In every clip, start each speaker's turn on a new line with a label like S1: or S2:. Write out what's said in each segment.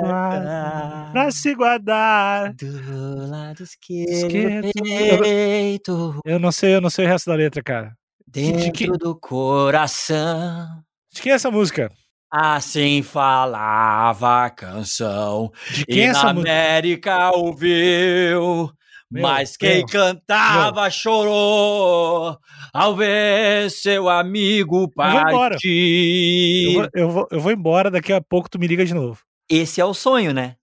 S1: guardar. Pra se guardar.
S2: Do lado
S1: Esquerdo.
S2: esquerdo do peito,
S1: Eu não sei, eu não sei o resto da letra, cara.
S2: dentro
S1: que-
S2: do coração.
S1: De quem é essa música?
S2: Assim falava a canção.
S1: De
S2: E
S1: quem é
S2: na
S1: essa música?
S2: América ouviu.
S1: Meu,
S2: mas quem
S1: meu,
S2: cantava chorou ao ver seu amigo partir.
S1: Eu vou, eu, vou, eu vou embora, daqui a pouco tu me liga de novo.
S2: Esse é o sonho, né?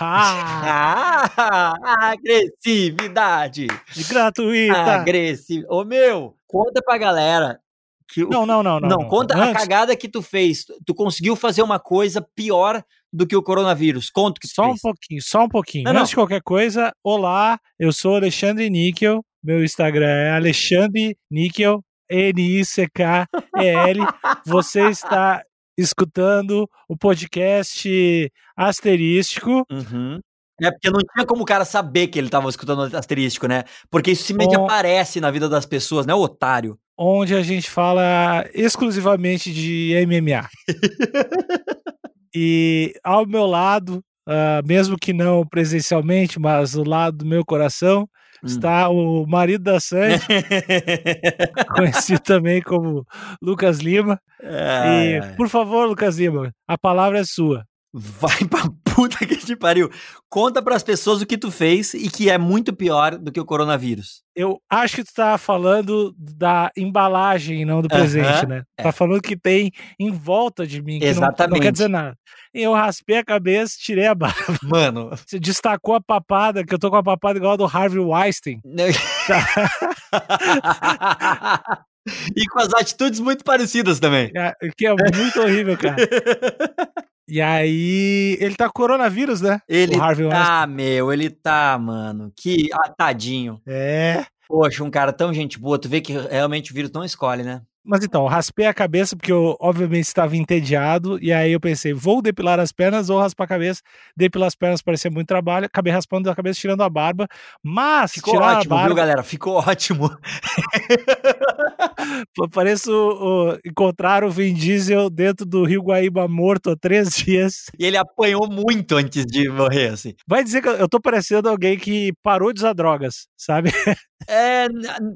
S1: Ah,
S2: agressividade.
S1: de gratuita.
S2: Agressividade. Ô, meu, conta pra galera que o-
S1: Não, não, não, não.
S2: Não, conta a
S1: Antes,
S2: cagada que tu fez. Tu conseguiu fazer uma coisa pior do que o coronavírus. Conta que tu
S1: Só um
S2: fez.
S1: pouquinho, só um pouquinho.
S2: Não,
S1: Antes
S2: não.
S1: de qualquer coisa, olá, eu sou Alexandre Níquel. Meu Instagram é Alexandre Níquel, N-I-C-K-E-L. Você está escutando o podcast Asterístico.
S2: Uhum. É porque não tinha como o cara saber que ele tava escutando o asterístico, né? Porque isso simplesmente
S1: Bom.
S2: aparece na vida das pessoas, né, otário?
S1: onde a gente fala exclusivamente de MMA. e ao meu lado, ah, mesmo que não presencialmente, mas do lado do meu coração,
S2: Hum.
S1: está o marido da Sandy, conhecido também como Lucas Lima. E, por favor, Lucas Lima, a palavra é sua.
S2: Vai pra puta que te pariu. Conta pras pessoas o que tu fez e que é muito pior do que o coronavírus.
S1: Eu acho que tu tá falando da embalagem, não do presente, né?
S2: é.
S1: Tá falando que tem em volta de mim, que não- não,
S2: Exatamente.
S1: quer dizer nada. Eu raspei a cabeça, tirei a barba.
S2: Mano.
S1: Você destacou a papada, que eu tô com a papada igual a do Harvey Weinstein.
S2: e com as atitudes muito parecidas também.
S1: é- Que é muito horrível, cara. E aí, ele tá com coronavírus, né?
S2: Ele
S1: Harvey Weinstein.
S2: tá, meu, ele tá, mano. Que ah, tadinho.
S1: É.
S2: Poxa, um cara tão gente boa, tu vê que realmente o vírus não escolhe, né?
S1: Mas então, raspei a cabeça porque eu, obviamente, estava entediado. E aí eu pensei, vou depilar as pernas ou raspar a cabeça. Depilar as pernas parecia muito trabalho. Acabei raspando a cabeça, tirando a barba. Mas,
S2: Ficou
S1: tirar
S2: ótimo,
S1: a barba,
S2: viu, galera? Ficou ótimo.
S1: Parece o, o- encontrar o Vin Diesel dentro do Rio Guaíba morto há três dias.
S2: E ele apanhou muito antes de morrer, assim.
S1: Vai dizer que eu eu tô parecendo alguém que parou de usar drogas, sabe?
S2: É,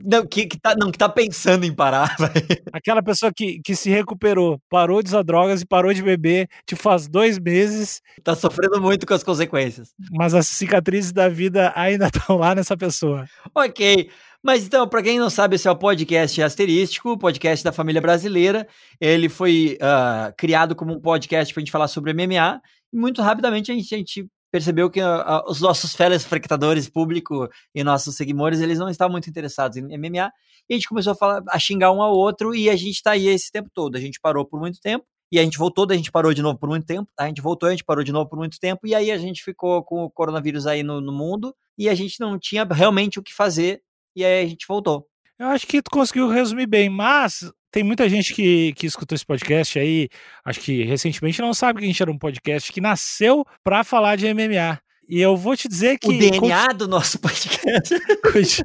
S2: não, que, que tá, não, que tá pensando em parar, vai.
S1: Aquela pessoa que, que se recuperou, parou de usar drogas e parou de beber, tipo, faz dois meses,
S2: Tá sofrendo muito com as consequências.
S1: mas as cicatrizes da vida ainda estão lá nessa pessoa.
S2: Ok. Mas então, para quem não sabe, esse é o podcast Asterístico, podcast da família brasileira. Ele foi ah, criado como um podcast para a gente falar sobre MMA. E muito rapidamente a gente, a gente percebeu que ah, ah, os nossos telespectadores, público e nossos seguidores, eles não estavam muito interessados em MMA. E a gente começou a, falar, a xingar um ao outro e a gente tá aí esse tempo todo. A gente parou por muito tempo. E a gente voltou, daí a gente parou de novo por muito tempo. A gente voltou, a gente parou de novo por muito tempo. E aí a gente ficou com o coronavírus aí no, no mundo. E a gente não tinha realmente o que fazer. E aí a gente voltou.
S1: Eu acho que tu conseguiu resumir bem, mas tem muita gente que, que escutou esse podcast aí, acho que recentemente não sabe que a gente era um podcast que nasceu pra falar de MMA. E eu vou te dizer que
S2: o DNA do nosso podcast.
S1: conti-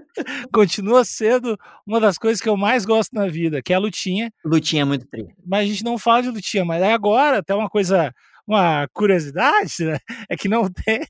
S1: continua sendo uma das coisas que eu mais gosto na vida, que é a lutinha.
S2: Lutinha é muito tri.
S1: Mas a gente não fala de lutinha, mas agora até uma coisa, uma curiosidade, né? É que não tem,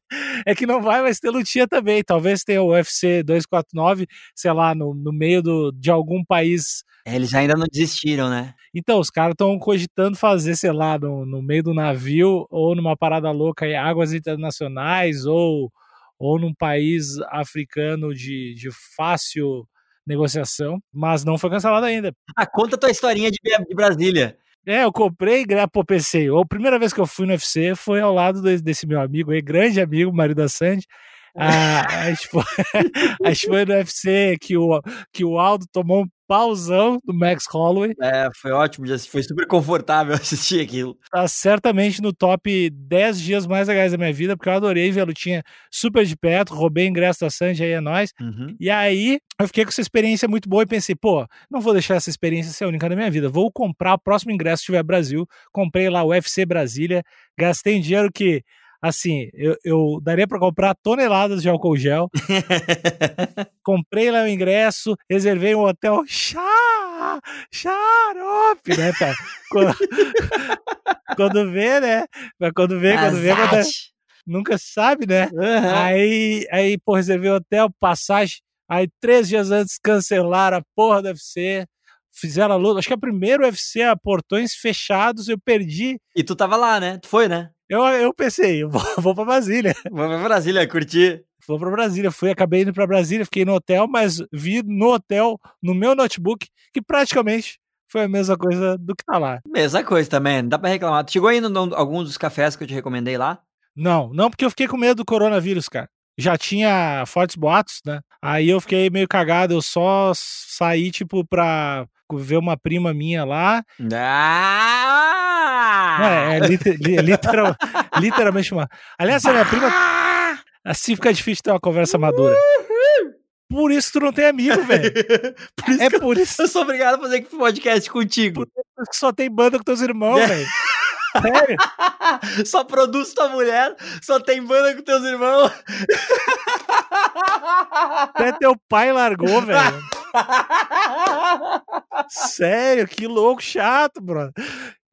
S1: é que não vai mais ter lutinha também. Talvez tenha o UFC 249, sei lá, no, no meio do, de algum país
S2: É, eles ainda não desistiram, né?
S1: Então, os caras estão cogitando fazer, sei lá, no, no meio do navio ou numa parada louca em águas internacionais ou, ou num país africano de, de fácil negociação, mas não foi cancelado ainda.
S2: Ah, conta tua historinha de, de Brasília.
S1: É, eu comprei, gra- pô, pensei, a primeira vez que eu fui no UFC foi ao lado desse meu amigo aí, grande amigo, marido da Sandy, a, a, gente foi, a no UFC que o, que o Aldo tomou um pausão do Max Holloway.
S2: É, foi ótimo, foi super confortável assistir aquilo.
S1: Tá certamente no top 10 dias mais legais da minha vida, porque eu adorei ver a lutinha super de perto, roubei ingresso da Sandy, aí é nóis. Uhum. E aí eu fiquei com essa experiência muito boa e pensei, pô, não vou deixar essa experiência ser única na minha vida, vou comprar o próximo ingresso que tiver Brasil. Comprei lá o UFC Brasília, gastei dinheiro que assim, eu, eu daria para comprar toneladas de álcool gel. Comprei lá o ingresso, reservei um hotel chá, xarope, né, cara? Quando, quando vê, né? Quando vê, quando vê, quando é, nunca sabe, né? Uhum. Aí, aí, pô, reservei hotel, passagem. Aí, três dias antes, cancelaram a porra do UFC fizeram a luta. Acho que é o primeiro UFC a portões fechados, eu perdi.
S2: E tu tava lá, né? Tu foi, né?
S1: Eu, eu pensei, eu vou, vou pra Brasília.
S2: Vou pra Brasília, curtir.
S1: Vou pra Brasília. Fui, acabei indo pra Brasília, fiquei no hotel, mas vi no hotel, no meu notebook, que praticamente foi a mesma coisa do que tá lá.
S2: Mesma coisa também, não dá pra reclamar. Tu chegou aí em algum dos cafés que eu te recomendei lá?
S1: Não, não, porque eu fiquei com medo do coronavírus, cara. Já tinha fortes boatos, né? Aí eu fiquei meio cagado, eu só saí, tipo, pra ver uma prima minha lá.
S2: Ah!
S1: É, é, liter, literal, literalmente uma. Aliás, a minha prima. Assim fica difícil ter uma conversa madura. Por isso tu não tem amigo, velho.
S2: é por isso. Eu sou obrigado a fazer podcast contigo. Por
S1: isso que só tem banda com teus irmãos, é. velho. Sério?
S2: Só produz tua mulher, só tem banda com teus irmãos.
S1: Até teu pai largou, velho. Sério, que louco, chato, brother.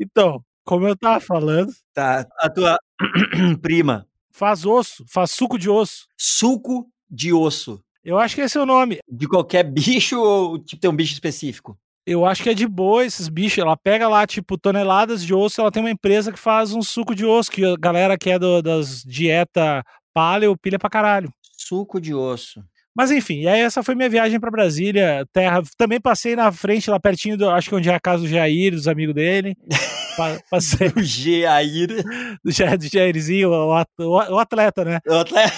S1: Então, como eu tava falando.
S2: Tá, a tua prima.
S1: Faz osso, faz suco de osso.
S2: Suco de osso.
S1: Eu acho que esse é o nome.
S2: De qualquer bicho ou tipo, tem um bicho específico?
S1: Eu acho que é de boa esses bichos. Ela pega lá, tipo, toneladas de osso. Ela tem uma empresa que faz um suco de osso, que a galera que é do, das dieta paleo pilha pra caralho.
S2: Suco de osso.
S1: Mas enfim, e aí essa foi minha viagem para Brasília, terra. Também passei na frente, lá pertinho, do, acho que onde é a casa do Jair, dos amigos dele.
S2: passei. o Jair.
S1: Do, Jair, do Jairzinho, o, o, o atleta, né?
S2: O atleta.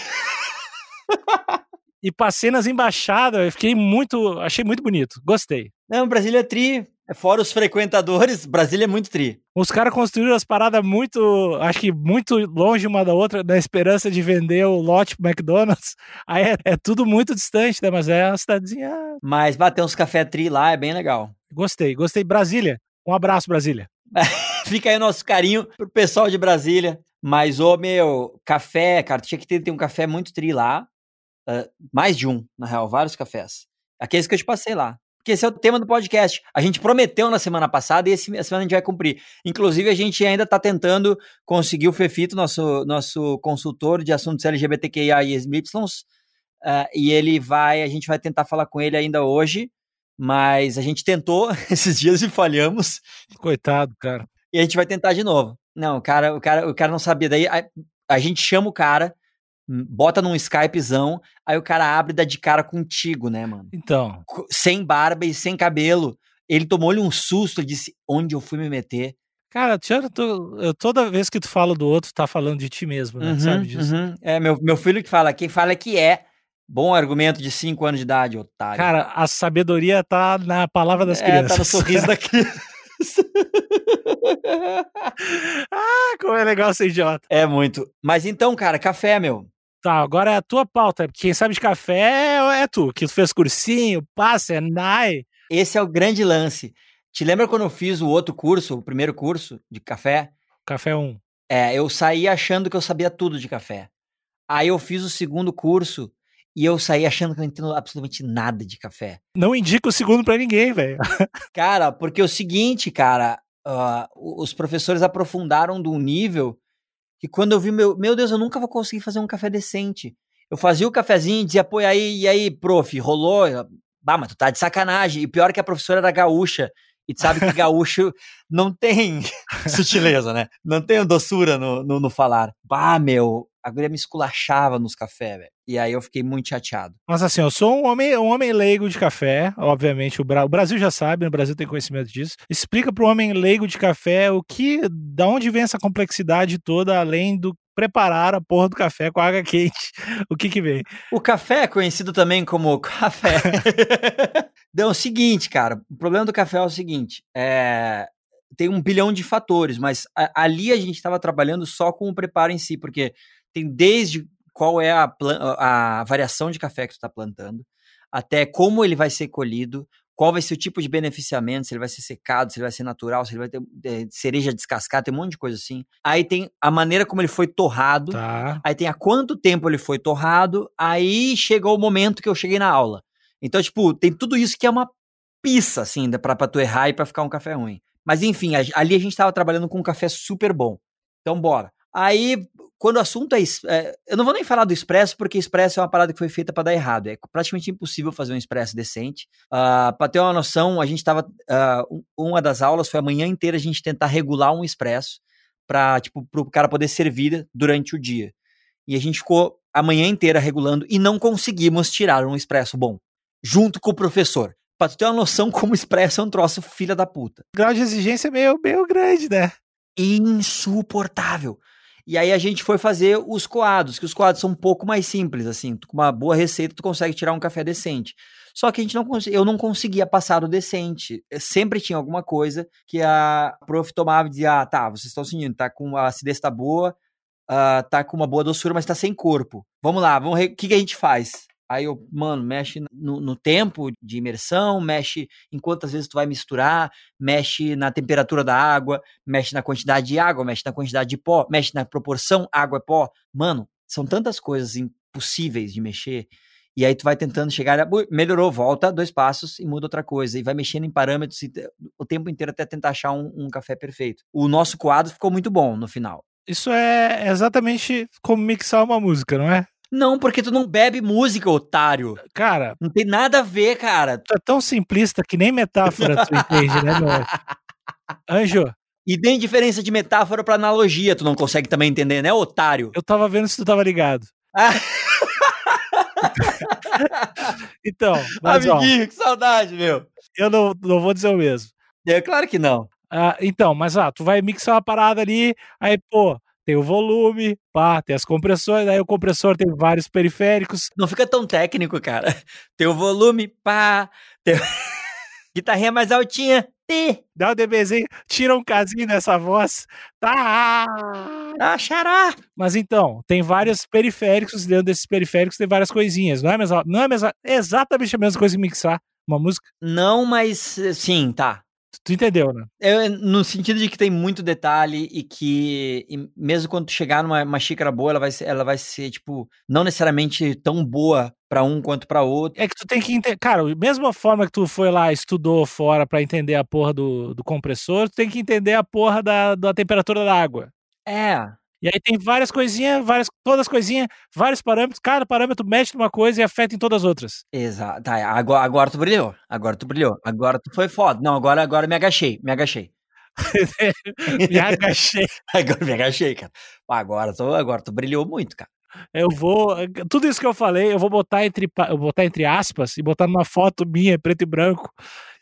S1: e passei nas embaixadas, eu fiquei muito. Achei muito bonito, gostei.
S2: Não, Brasília é tri. Fora os frequentadores, Brasília é muito tri.
S1: Os caras construíram as paradas muito, acho que muito longe uma da outra, na esperança de vender o lote pro McDonald's. Aí é, é tudo muito distante, né? Mas é uma cidadezinha.
S2: Mas bater uns café tri lá é bem legal.
S1: Gostei, gostei. Brasília. Um abraço, Brasília.
S2: Fica aí o nosso carinho pro pessoal de Brasília. Mas, ô, meu, café, cara, tinha que ter, ter um café muito tri lá. Uh, mais de um, na real, vários cafés. Aqueles que eu te passei lá porque esse é o tema do podcast. A gente prometeu na semana passada e essa semana a gente vai cumprir. Inclusive, a gente ainda está tentando conseguir o Fefito, nosso, nosso consultor de assuntos LGBTQIA e YY, uh, e ele vai, a gente vai tentar falar com ele ainda hoje, mas a gente tentou esses dias e falhamos.
S1: Coitado, cara.
S2: E a gente vai tentar de novo. Não, o cara, o cara, o cara não sabia. Daí a, a gente chama o cara, bota num Skypezão, aí o cara abre e dá de cara contigo, né, mano?
S1: Então.
S2: Sem barba e sem cabelo. Ele tomou-lhe um susto e disse: onde eu fui me meter?
S1: Cara, eu, toda vez que tu fala do outro, tá falando de ti mesmo, né? Uhum, Sabe disso? Uhum.
S2: É, meu, meu filho que fala, quem fala que é. Bom argumento de 5 anos de idade, otário.
S1: Cara, a sabedoria tá na palavra das
S2: é,
S1: crianças.
S2: tá no sorriso da criança.
S1: ah, como é legal ser idiota.
S2: É muito. Mas então, cara, café, meu.
S1: Tá, agora é a tua pauta. Quem sabe de café é, é tu, que tu fez cursinho, passa, é NAI.
S2: Esse é o grande lance. Te lembra quando eu fiz o outro curso, o primeiro curso de café?
S1: Café 1.
S2: É, eu saí achando que eu sabia tudo de café. Aí eu fiz o segundo curso e eu saí achando que eu não entendo absolutamente nada de café.
S1: Não indica o segundo para ninguém, velho.
S2: cara, porque é o seguinte, cara, uh, os professores aprofundaram de um nível que quando eu vi, meu, meu Deus, eu nunca vou conseguir fazer um café decente. Eu fazia o cafezinho e dizia, pô, e aí, e aí, prof, rolou? Bah, mas tu tá de sacanagem. E pior que a professora era gaúcha. E tu sabe que gaúcho não tem sutileza, né? Não tem doçura no, no, no falar. Bah, meu, a guria me esculachava nos cafés, velho. E aí eu fiquei muito chateado.
S1: Mas assim, eu sou um homem, um homem leigo de café, obviamente o, Bra o Brasil já sabe, o Brasil tem conhecimento disso. Explica para o homem leigo de café o que, da onde vem essa complexidade toda, além do prepararam a porra do café com água quente. O que que vem?
S2: O café, conhecido também como café. Então, é o seguinte, cara. O problema do café é o seguinte: é, tem um bilhão de fatores, mas a, ali a gente estava trabalhando só com o preparo em si, porque tem desde qual é a, a variação de café que tu está plantando, até como ele vai ser colhido, qual vai ser o tipo de beneficiamento, se ele vai ser secado, se ele vai ser natural, se ele vai ter é, cereja descascada, tem um monte de coisa assim. Aí tem a maneira como ele foi torrado,
S1: Tá.
S2: aí tem há quanto tempo ele foi torrado, aí chegou o momento que eu cheguei na aula. Então, tipo, tem tudo isso que é uma pista, assim, pra, pra tu errar e pra ficar um café ruim. Mas enfim, ali a gente tava trabalhando com um café super bom. Então, bora. Aí, quando o assunto é, é, Eu não vou nem falar do expresso, porque expresso é uma parada que foi feita pra dar errado. É praticamente impossível fazer um expresso decente. Uh, para ter uma noção, a gente estava. uma das aulas foi a manhã inteira a gente tentar regular um expresso para tipo, o cara poder servir durante o dia. E a gente ficou a manhã inteira regulando e não conseguimos tirar um expresso bom. Junto com o professor. Pra tu ter uma noção como o expresso é um troço filha da puta
S1: O grau de exigência é meio, meio grande, né?
S2: insuportável. E aí a gente foi fazer os coados, que os coados são um pouco mais simples, assim, com uma boa receita tu consegue tirar um café decente. Só que a gente não eu não conseguia passar do decente. Eu sempre tinha alguma coisa que a prof tomava e dizia: "Ah, tá, vocês estão sentindo, tá com a acidez tá boa, ah, tá com uma boa doçura, mas tá sem corpo. Vamos lá, vamos o que, que a gente faz?" Aí eu, mano, mexe no, no tempo de imersão, mexe em quantas vezes tu vai misturar, mexe na temperatura da água, mexe na quantidade de água, mexe na quantidade de pó, mexe na proporção água-pó. Mano, são tantas coisas impossíveis de mexer. E aí tu vai tentando chegar, melhorou, volta dois passos e muda outra coisa. E vai mexendo em parâmetros e o tempo inteiro até tentar achar um, um café perfeito. O nosso quadro ficou muito bom no final.
S1: Isso é exatamente como mixar uma música, não é?
S2: Não, porque tu não bebe música, otário.
S1: Cara,
S2: Não tem nada a ver, cara.
S1: tu é tão simplista que nem metáfora tu entende, né, meu? Anjo,
S2: E tem diferença de metáfora pra analogia, tu não consegue também entender, né, otário?
S1: eu tava vendo se tu tava ligado.
S2: Ah,
S1: Então, mas ó,
S2: Amiguinho, que saudade, meu.
S1: eu não, não vou dizer o mesmo.
S2: É claro que não.
S1: Ah, então, mas ah, tu vai mixar uma parada ali, aí, pô, tem o volume, pá, tem as compressões, aí o compressor tem vários periféricos.
S2: Não fica tão técnico, cara. Tem o volume, pá. Tem... Guitarrinha mais altinha. Ti.
S1: Dá o DBzinho, tira um casinho nessa voz. Tá.
S2: Ah, xará.
S1: Mas então, tem vários periféricos, dentro desses periféricos tem várias coisinhas. Não é, a mesma, não é a mesma, exatamente a mesma coisa que mixar uma música.
S2: Não, mas eh, sim, tá.
S1: Tu, entendeu, né?
S2: É, no sentido de que tem muito detalhe e que e mesmo quando tu chegar numa uma xícara boa, ela vai ser, ela vai ser tipo não necessariamente tão boa pra um quanto pra outro.
S1: É que tu tem que entender. Cara, a mesma forma que tu foi lá, estudou fora pra entender a porra do, do compressor, tu tem que entender a porra da, da temperatura da água.
S2: É,
S1: E aí tem várias coisinhas, várias, todas as coisinhas, vários parâmetros, cada parâmetro mexe numa coisa e afeta em todas as outras.
S2: exato. Tá, agora, agora tu brilhou. Agora tu brilhou. Agora tu foi foda. Não, agora agora me agachei, me agachei.
S1: Me agachei.
S2: Agora me agachei, cara. Agora tu, agora tu brilhou muito, cara.
S1: Eu vou. Tudo isso que eu falei, eu vou botar entre, eu vou botar entre aspas e botar numa foto minha, preto e branco,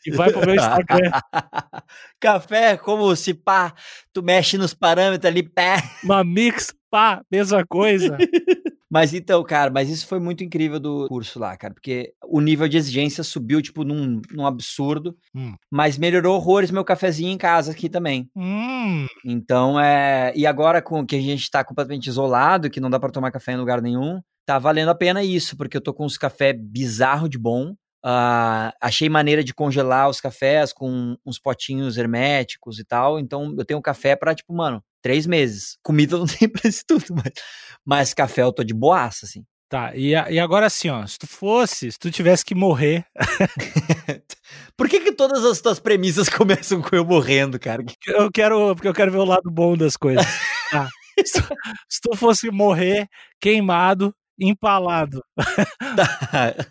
S1: e vai pro meu Instagram.
S2: Café, como se pá, tu mexe nos parâmetros ali, pé.
S1: Uma mix, pá, mesma coisa.
S2: Mas então, cara, mas isso foi muito incrível do curso lá, cara, porque o nível de exigência subiu, tipo, num, num absurdo,
S1: Hum.
S2: mas melhorou horrores meu cafezinho em casa aqui também.
S1: Hum,
S2: Então, é. E agora com que a gente tá completamente isolado, que não dá pra tomar café em lugar nenhum, tá valendo a pena isso, porque eu tô com uns café bizarro de bom. Ah, achei maneira de congelar os cafés com uns potinhos herméticos e tal. Então, eu tenho café pra, tipo, mano, três meses. Comida não tem pra isso tudo, mas, mas café eu tô de boaça, assim.
S1: tá. E, a- e agora assim, ó, se tu fosse, se tu tivesse que morrer,
S2: Por que, que todas as tuas premissas começam com eu morrendo, cara?
S1: eu quero, porque eu quero ver o lado bom das coisas. Tá. Se, tu- se tu fosse morrer queimado, empalado,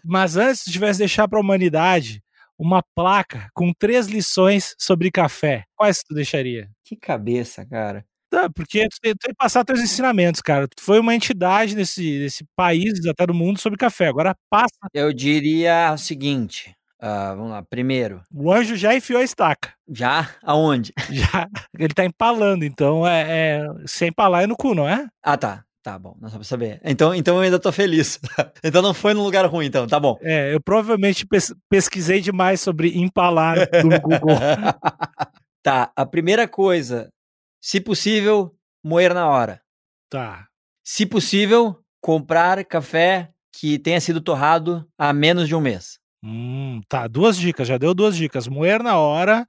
S1: mas antes tu tivesse deixar pra humanidade uma placa com três lições sobre café, quais tu deixaria?
S2: que cabeça, cara.
S1: Tá, porque tu tem, tu tem que passar teus ensinamentos, cara. Tu foi uma entidade nesse, nesse país, até do mundo, sobre café. Agora passa.
S2: Eu diria o seguinte: Uh, vamos lá, primeiro.
S1: O anjo já enfiou a estaca.
S2: Já? Aonde?
S1: Já. Ele tá empalando, então é, é sem empalar é no cu, não é?
S2: Ah, tá. Tá bom, não só pra saber. Então, então eu ainda tô feliz. então não foi num lugar ruim, então, tá bom.
S1: É, eu provavelmente pes pesquisei demais sobre empalar no Google.
S2: tá, a primeira coisa, se possível, moer na hora.
S1: Tá.
S2: Se possível, comprar café que tenha sido torrado há menos de um mês.
S1: Hum, tá, duas dicas, já deu duas dicas. Moer na hora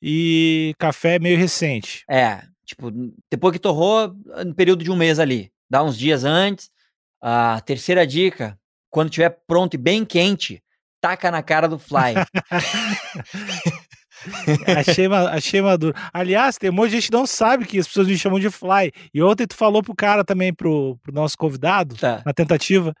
S1: e café meio recente.
S2: É, tipo, depois que torrou, no período de um mês ali. Dá uns dias antes. A terceira dica, quando estiver pronto e bem quente, taca na cara do fly.
S1: achei, achei maduro. Aliás, tem um monte de gente que não sabe que as pessoas me chamam de fly. E ontem tu falou pro cara também, pro, pro nosso convidado, tá. na tentativa.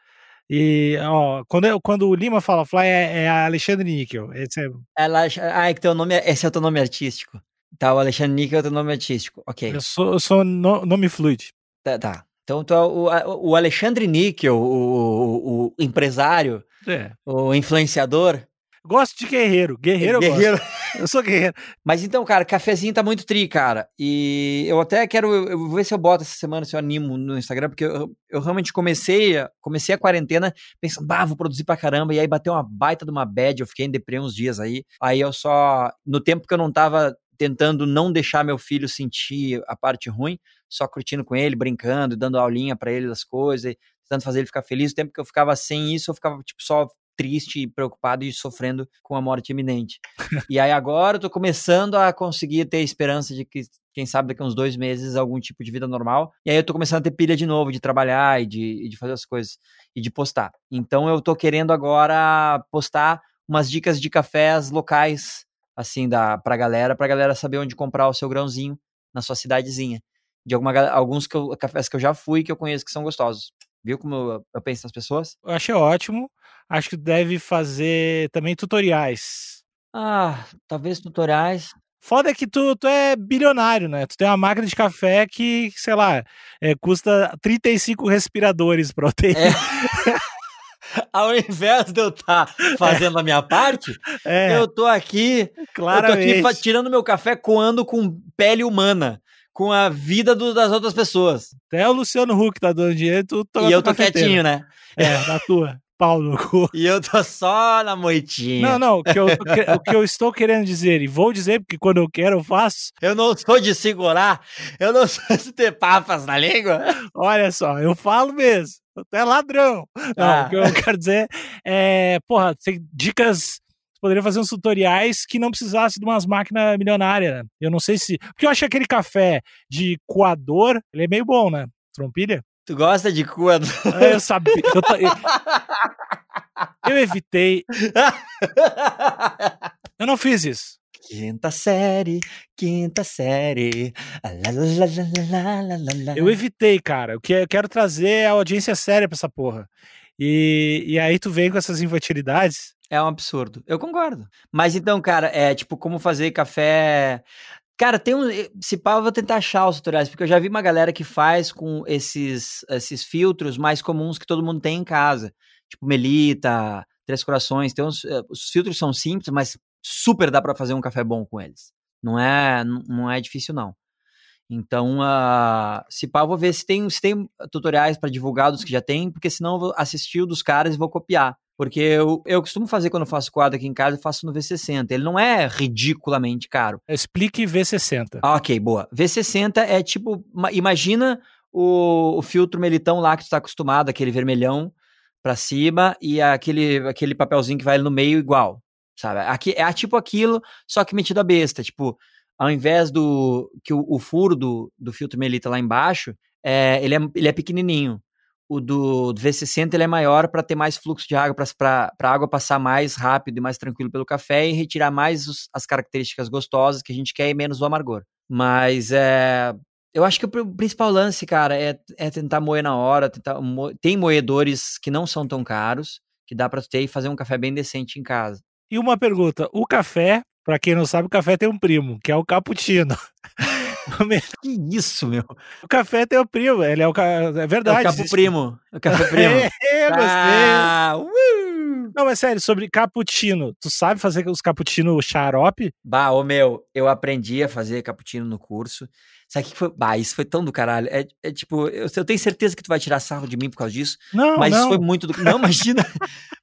S1: E, ó, quando, quando o Lima fala Fly, é, é Alexandre Níquel. Esse é...
S2: Ela, ah, é que teu nome, é, esse é o teu nome artístico. Tá, o Alexandre Níquel é o teu nome artístico. Ok.
S1: Eu sou, eu sou no, nome fluid.
S2: Tá, tá. Então, tu é o, o Alexandre Níquel, o, o, empresário, é. o influenciador,
S1: Gosto de guerreiro. Guerreiro, guerreiro. eu gosto. Eu sou guerreiro.
S2: Mas então, cara, cafezinho tá muito tri, cara. E eu até quero eu, vou ver se eu boto essa semana, se eu animo no Instagram, porque eu, eu realmente comecei, comecei a quarentena pensando, bah, vou produzir pra caramba. E aí bateu uma baita de uma bad, eu fiquei em deprê uns dias aí. Aí eu só, no tempo que eu não tava tentando não deixar meu filho sentir a parte ruim, só curtindo com ele, brincando, dando aulinha para ele das coisas, tentando fazer ele ficar feliz. O tempo que eu ficava sem isso, eu ficava tipo só triste, preocupado e sofrendo com a morte iminente. e aí agora eu tô começando a conseguir ter esperança de que, quem sabe, daqui a uns dois meses, algum tipo de vida normal. E aí eu tô começando a ter pilha de novo, de trabalhar e de, e de fazer as coisas e de postar. Então eu tô querendo agora postar umas dicas de cafés locais, assim, da, pra galera, pra galera saber onde comprar o seu grãozinho na sua cidadezinha. De alguma, alguns que eu, cafés que eu já fui que eu conheço que são gostosos. Viu como eu, eu penso nas pessoas?
S1: Eu achei ótimo. Acho que deve fazer também tutoriais.
S2: Ah, talvez tutoriais.
S1: Foda é que tu, tu é bilionário, né? Tu tem uma máquina de café que, sei lá, é, custa 35 respiradores pra eu ter. É.
S2: Ao invés de eu estar tá fazendo é. a minha parte, é. eu tô aqui, Claramente. eu tô aqui tirando meu café coando com pele humana com a vida do, das outras pessoas.
S1: Até o Luciano Huck tá dando dinheiro, tu
S2: E eu tô quietinho, né?
S1: É, na tua. Pau no cu.
S2: E eu tô só na moitinha.
S1: Não, não, o que, eu, o que eu estou querendo dizer, e vou dizer porque quando eu quero eu faço.
S2: Eu não sou de segurar, eu não sou de ter papas na língua.
S1: Olha só, eu falo mesmo. Tu é ladrão. Não, ah. o que eu quero dizer é, porra, tem dicas poderia fazer uns tutoriais que não precisasse de umas máquinas milionárias. Né? Eu não sei se. Porque eu acho que aquele café de coador, ele é meio bom, né? Trompilha?
S2: Tu gosta de coador?
S1: É, eu sabia. Eu, eu, eu evitei. Eu não fiz isso.
S2: Quinta série, quinta série.
S1: Eu evitei, cara. O que eu quero trazer é a audiência séria pra essa porra. E, e aí tu vem com essas infantilidades.
S2: É um absurdo. Eu concordo. Mas então, cara, é tipo como fazer café. Cara, tem um. Eh, se pá, eu vou tentar achar os tutoriais, porque eu já vi uma galera que faz com esses, esses filtros mais comuns que todo mundo tem em casa. Tipo Melita, Três Corações. Tem uns, eh, os filtros são simples, mas super dá para fazer um café bom com eles. Não é, não é difícil, não. Então, uh, se pá, vou ver se tem, se tem tutoriais para divulgar dos que já tem, porque senão eu vou assistir o dos caras e vou copiar. Porque eu, eu costumo fazer quando eu faço quadro aqui em casa, eu faço no V60. Ele não é ridiculamente caro.
S1: Explique V60.
S2: Ah, ok, boa. V60 é tipo, imagina o, o filtro melitão lá que tu tá acostumado, aquele vermelhão para cima e aquele, aquele papelzinho que vai no meio igual, sabe? Aqui, é tipo aquilo, só que metido a besta. Tipo, ao invés do que o, o furo do, do filtro melita lá embaixo, é, ele, é, ele é pequenininho o do, do V60 ele é maior para ter mais fluxo de água, para a água passar mais rápido e mais tranquilo pelo café e retirar mais os, as características gostosas que a gente quer e menos o amargor. Mas é, eu acho que o principal lance, cara, é, é tentar moer na hora. Tentar mo tem moedores que não são tão caros, que dá para ter e fazer um café bem decente em casa.
S1: E uma pergunta: o café, para quem não sabe, o café tem um primo, que é o cappuccino.
S2: que isso, meu?
S1: O café tem o primo, ele é o é verdade. É
S2: o capo primo. O café primo.
S1: é, gostei. Ah, uh! Não, mas sério, sobre cappuccino. Tu sabe fazer os cappuccino xarope?
S2: Bah, ô meu, eu aprendi a fazer cappuccino no curso. Sabe o que foi? Bah, isso foi tão do caralho. É, é tipo, eu, eu, tenho certeza que tu vai tirar sarro de mim por causa disso.
S1: Não,
S2: mas
S1: não.
S2: isso foi muito do. Não, imagina.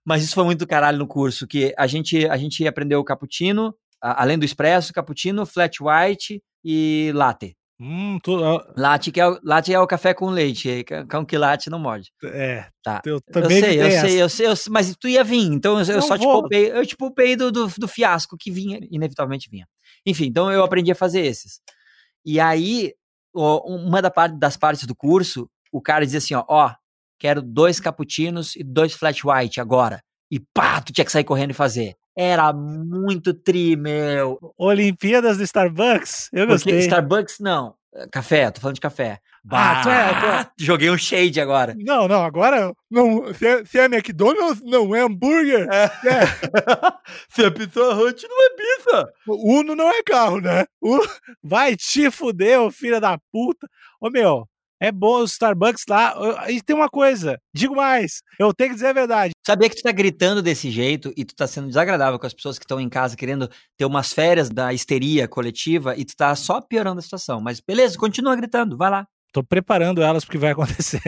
S2: mas isso foi muito do caralho no curso. Que a gente, a gente aprendeu o cappuccino, além do expresso, cappuccino, flat white e latte.
S1: Hum, uh,
S2: latte, que é, o, latte é o café com leite, com que latte não morde.
S1: É,
S2: tá.
S1: Eu,
S2: eu sei, eu sei, eu sei, eu sei, mas tu ia vir, então eu, eu só vou. te poupei, eu te poupei do, do, do, fiasco que vinha, inevitavelmente vinha. Enfim, então eu aprendi a fazer esses. E aí, uma das partes do curso, o cara dizia assim, ó, ó, quero dois cappuccinos e dois flat white agora. E pá, tu tinha que sair correndo e fazer. Era muito tri, meu.
S1: Olimpíadas do Starbucks? Eu gostei.
S2: Porque Starbucks, não. Café, tô falando de café. Bah, ah, tu é, tu é. Joguei um shade agora.
S1: Não, não, agora não. Se é, se é McDonald's, não é hambúrguer. É. é.
S2: se é Pizza Hut, não é pizza.
S1: Uno não é carro, né? Uno... Vai te fuder, ô filho da puta. Ô meu, é bom o Starbucks lá. E tem uma coisa, digo mais, eu tenho que dizer a verdade.
S2: Sabia que tu tá gritando desse jeito e tu tá sendo desagradável com as pessoas que estão em casa querendo ter umas férias da histeria coletiva e tu tá só piorando a situação. Mas beleza, continua gritando, vai lá.
S1: Tô preparando elas porque vai acontecer.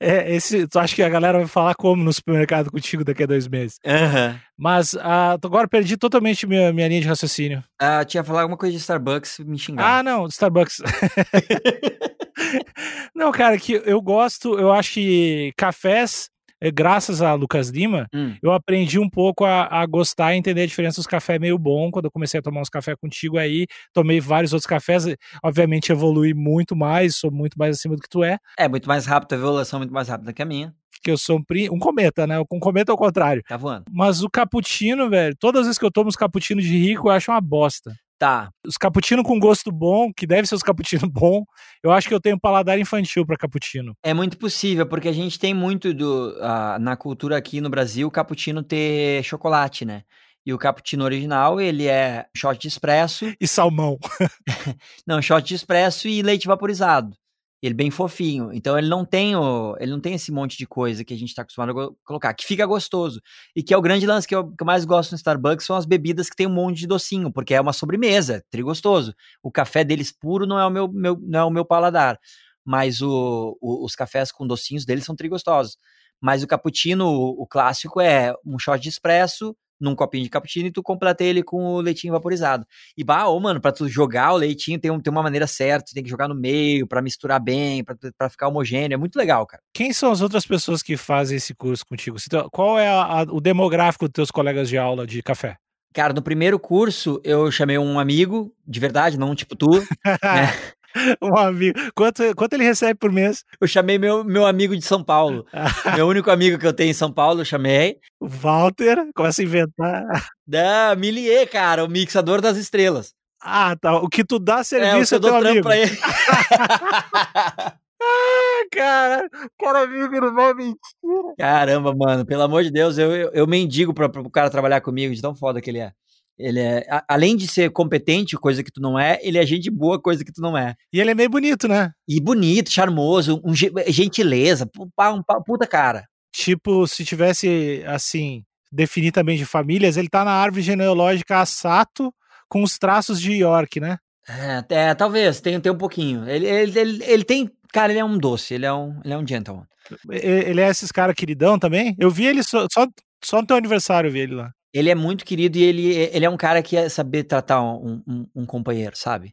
S1: É, esse, tu acha que a galera vai falar como no supermercado contigo daqui a dois meses?
S2: Uhum.
S1: Mas uh, agora perdi totalmente minha, minha linha de raciocínio.
S2: Ah, uh, tinha falar alguma coisa de Starbucks, me xingar.
S1: Ah, não, Starbucks. não, cara, que eu gosto, eu acho que cafés graças a Lucas Lima,
S2: hum.
S1: eu aprendi um pouco a, a, gostar e entender a diferença dos cafés meio bom. Quando eu comecei a tomar uns cafés contigo aí, tomei vários outros cafés. Obviamente, evolui muito mais, sou muito mais acima do que tu é.
S2: É, muito mais rápido, a evolução é muito mais rápida que a minha.
S1: Que eu sou um, um cometa, né? Um cometa ao contrário.
S2: Tá voando.
S1: Mas o cappuccino, velho, todas as vezes que eu tomo os cappuccinos de rico, eu acho uma bosta.
S2: Tá.
S1: Os cappuccino com gosto bom, que deve ser os cappuccino bom, eu acho que eu tenho paladar infantil para cappuccino.
S2: É muito possível, porque a gente tem muito do uh, na cultura aqui no Brasil, o cappuccino ter chocolate, né? E o cappuccino original, ele é shot de espresso.
S1: E salmão.
S2: não, shot de espresso e leite vaporizado. Ele é bem fofinho. Então ele não tem o, ele não tem esse monte de coisa que a gente está acostumado a colocar, que fica gostoso. E que é o grande lance que eu, que eu, mais gosto no Starbucks são as bebidas que tem um monte de docinho, porque é uma sobremesa, é trigostoso. O café deles puro não é o meu, meu não é o meu paladar, mas o, o, os cafés com docinhos deles são trigostosos. Mas o cappuccino, o, o clássico é um shot de espresso, num copinho de cappuccino e tu completa ele com o leitinho vaporizado. E bah, ô, mano, pra tu jogar o leitinho tem, um, tem uma maneira certa, tu tem que jogar no meio para misturar bem, para ficar homogêneo, é muito legal, cara.
S1: Quem são as outras pessoas que fazem esse curso contigo? Qual é a, a, o demográfico dos teus colegas de aula de café?
S2: Cara, no primeiro curso eu chamei um amigo, de verdade, não tipo tu, né?
S1: um amigo. Quanto, quanto ele recebe por mês?
S2: Eu chamei meu, meu amigo de São Paulo. meu único amigo que eu tenho em São Paulo, eu chamei.
S1: Walter, começa a inventar.
S2: Da Milier, cara, o mixador das estrelas.
S1: Ah, tá. O que tu dá serviço é, o que eu dou trampo pra ele. Ah, cara, o cara vive numa mentira.
S2: Caramba, mano, pelo amor de Deus, eu, eu, eu mendigo pra, pro cara trabalhar comigo, de tão foda que ele é. Ele é, a, além de ser competente, coisa que tu não é, ele é gente boa, coisa que tu não é.
S1: E ele é meio bonito, né?
S2: E bonito, charmoso, um, gentileza, um, um, puta cara.
S1: Tipo, se tivesse, assim, definir também de famílias, ele tá na árvore genealógica Sato com os traços de York, né?
S2: É, é talvez, tem, tem um pouquinho. Ele, ele, ele, ele, tem. Cara, ele é um doce, ele é um, ele é um gentleman.
S1: Ele é esses cara queridão também? Eu vi ele só, só, só no teu aniversário, eu vi ele lá.
S2: Ele é muito querido e ele, ele é um cara que é saber tratar um, um, um companheiro, sabe?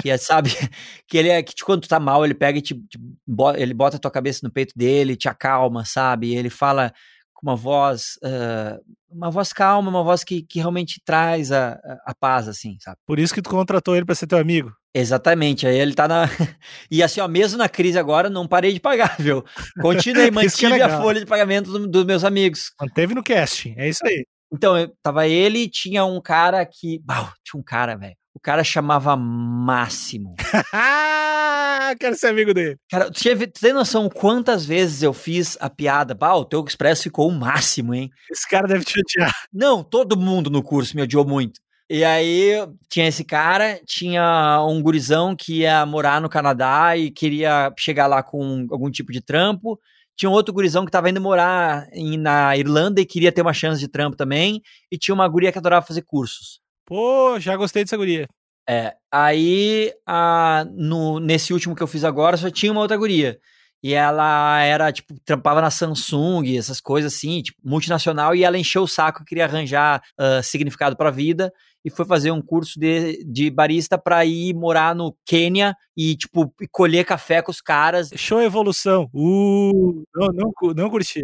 S2: que é, sabe, que ele é que quando tu tá mal, ele pega e te, te, ele bota a tua cabeça no peito dele, te acalma, sabe? Ele fala com uma voz, uh, uma voz calma, uma voz que, que realmente traz a, a, a, paz, assim, sabe?
S1: Por isso que tu contratou ele para ser teu amigo.
S2: Exatamente, aí ele tá na. e assim, ó, mesmo na crise agora, não parei de pagar, viu? Continuei, é mantive é a folha de pagamento do, dos meus amigos.
S1: Manteve no casting, é isso aí.
S2: Então, eu, tava ele, tinha um cara que. Uau, tinha um cara, velho. O cara chamava Máximo.
S1: Quero ser amigo dele.
S2: Cara, tu, teve, tu tem noção quantas vezes eu fiz a piada? Bah, o teu Expresso ficou o máximo, hein?
S1: Esse cara deve te odiar.
S2: Não, todo mundo no curso me odiou muito. E aí tinha esse cara, tinha um gurizão que ia morar no Canadá e queria chegar lá com algum tipo de trampo tinha um outro gurizão que tava indo morar em, na Irlanda e queria ter uma chance de trampo também, e tinha uma guria que adorava fazer cursos.
S1: Pô, já gostei dessa guria.
S2: É, aí a, no, nesse último que eu fiz agora só tinha uma outra guria. E ela era, tipo, trampava na Samsung, essas coisas assim, tipo, multinacional, e ela encheu o saco, queria arranjar uh, significado pra vida, e foi fazer um curso de, de barista pra ir morar no Quênia e, tipo, colher café com os caras.
S1: Show evolução. Uh, não, não, não curti.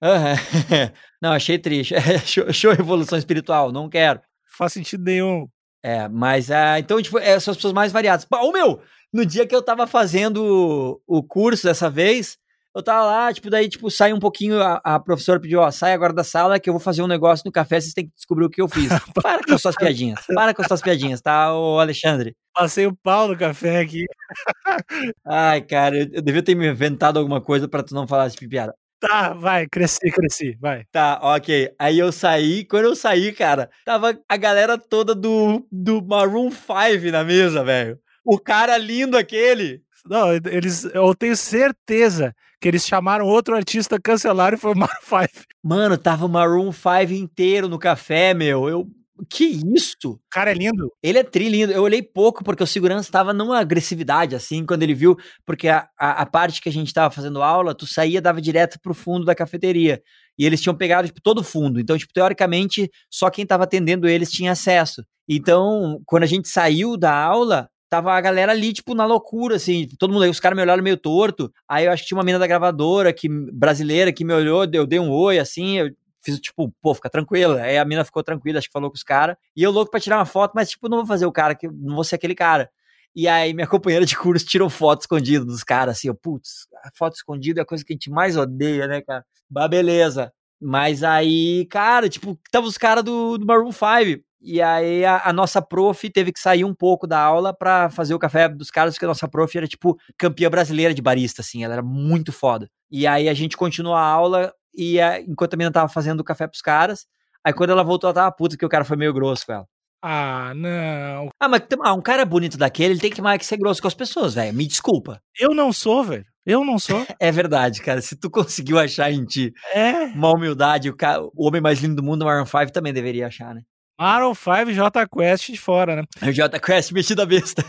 S2: Uhum. não, achei triste. show, show evolução espiritual, não quero.
S1: Faz sentido nenhum.
S2: É, mas, uh, então, tipo, é, são as pessoas mais variadas. Ô, meu, no dia que eu tava fazendo o curso dessa vez, eu tava lá, tipo, daí, tipo, sai um pouquinho, a, a professora pediu, ó, sai agora da sala que eu vou fazer um negócio no café, vocês têm que descobrir o que eu fiz. Para com as suas piadinhas, para com as suas piadinhas, tá, ô Alexandre?
S1: Passei o pau no café aqui.
S2: Ai, cara, eu, eu devia ter me inventado alguma coisa para tu não falar esse piada.
S1: Tá, vai, cresci, cresci, vai.
S2: Tá, ok. Aí eu saí, quando eu saí, cara, tava a galera toda do, do Maroon 5 na mesa, velho. O cara lindo aquele.
S1: Não, eles, eu tenho certeza que eles chamaram outro artista, cancelaram e foi o Maroon 5.
S2: Mano, tava o Maroon 5 inteiro no café, meu. Eu, que isso? O
S1: cara é lindo.
S2: Ele é trilindo. Eu olhei pouco porque o segurança estava numa agressividade, assim, quando ele viu, porque a, a, a, parte que a gente tava fazendo aula, tu saía dava direto pro fundo da cafeteria. E eles tinham pegado, tipo, todo o fundo. Então, tipo, teoricamente, só quem tava atendendo eles tinha acesso. Então, quando a gente saiu da aula, tava a galera ali, tipo, na loucura, assim, todo mundo aí, os caras me olharam meio torto. Aí eu acho que tinha uma mina da gravadora que, brasileira que me olhou, eu dei um oi, assim, eu fiz tipo, pô, fica tranquilo. Aí a mina ficou tranquila, acho que falou com os caras. E eu louco pra tirar uma foto, mas tipo, não vou fazer o cara, que não vou ser aquele cara. E aí minha companheira de curso tirou foto escondida dos caras, assim, putz, foto escondida é a coisa que a gente mais odeia, né, cara? Bah, beleza. Mas aí, cara, tipo, tava os caras do, do Maroon 5. E aí a, a, nossa prof teve que sair um pouco da aula para fazer o café dos caras, porque a nossa prof era tipo campeã brasileira de barista, assim, ela era muito foda. E aí a gente continuou a aula e a, enquanto a menina tava fazendo o café pros caras, aí quando ela voltou, ela tava puta que o cara foi meio grosso com ela.
S1: Ah, não.
S2: Ah, mas ah, um cara bonito daquele, ele tem que mais que ser grosso com as pessoas, velho. Me desculpa.
S1: Eu não sou, velho. Eu não sou.
S2: é verdade, cara. Se tu conseguiu achar em ti
S1: é.
S2: uma humildade, o, cara, o homem mais lindo do mundo, o Maroon 5, também deveria achar, né?
S1: Maroon 5 J Quest de fora, né?
S2: J Quest metido a besta.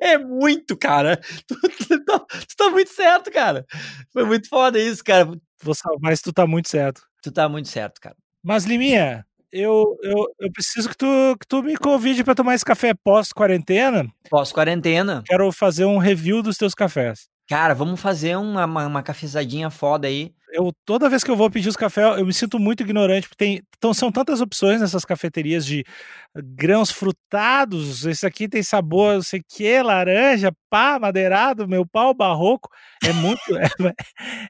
S2: é muito, cara. Tu, tu, tu, tu, tá muito certo, cara. Foi muito foda isso, cara.
S1: Mas tu tá muito certo.
S2: Tu tá muito certo, cara.
S1: Mas, Liminha, eu, eu, eu preciso que tu, que tu me convide para tomar esse café pós-quarentena.
S2: Pós-quarentena.
S1: Quero fazer um review dos teus cafés.
S2: Cara, vamos fazer uma, uma, uma cafezadinha foda aí.
S1: Eu, toda vez que eu vou pedir os cafés, eu me sinto muito ignorante, porque tem, então, são tantas opções nessas cafeterias de grãos frutados. Esse aqui tem sabor, não sei o que, laranja, pá, madeirado, meu pau barroco. É muito,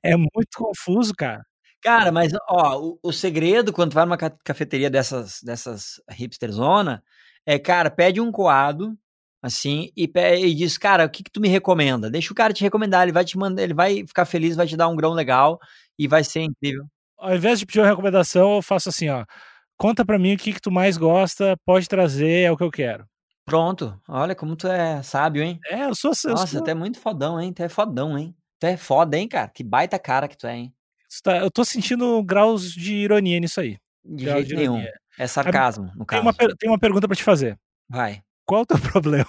S1: é, é muito confuso, cara.
S2: Cara, mas ó, o, o, segredo quando tu vai numa cafeteria dessas, dessas hipsterzona é, cara, pede um coado, assim, e, e diz, cara, o que, que tu me recomenda? Deixa o cara te recomendar, ele vai te mandar, ele vai ficar feliz, vai te dar um grão legal e vai ser incrível.
S1: Ao invés de pedir uma recomendação, eu faço assim, ó. Conta pra mim o que, que tu mais gosta, pode trazer, é o que eu quero.
S2: Pronto. Olha como tu é sábio, hein?
S1: É, eu sou... Eu
S2: Nossa,
S1: sou...
S2: tu é muito fodão, hein? Tu é fodão, hein? Tu é foda, hein, cara? Que baita cara que tu é, hein?
S1: Tá, eu tô sentindo graus de ironia nisso aí.
S2: De jeito de nenhum. É sarcasmo, no
S1: tem
S2: caso.
S1: Uma, tem uma pergunta para te fazer.
S2: Vai.
S1: Qual o teu problema?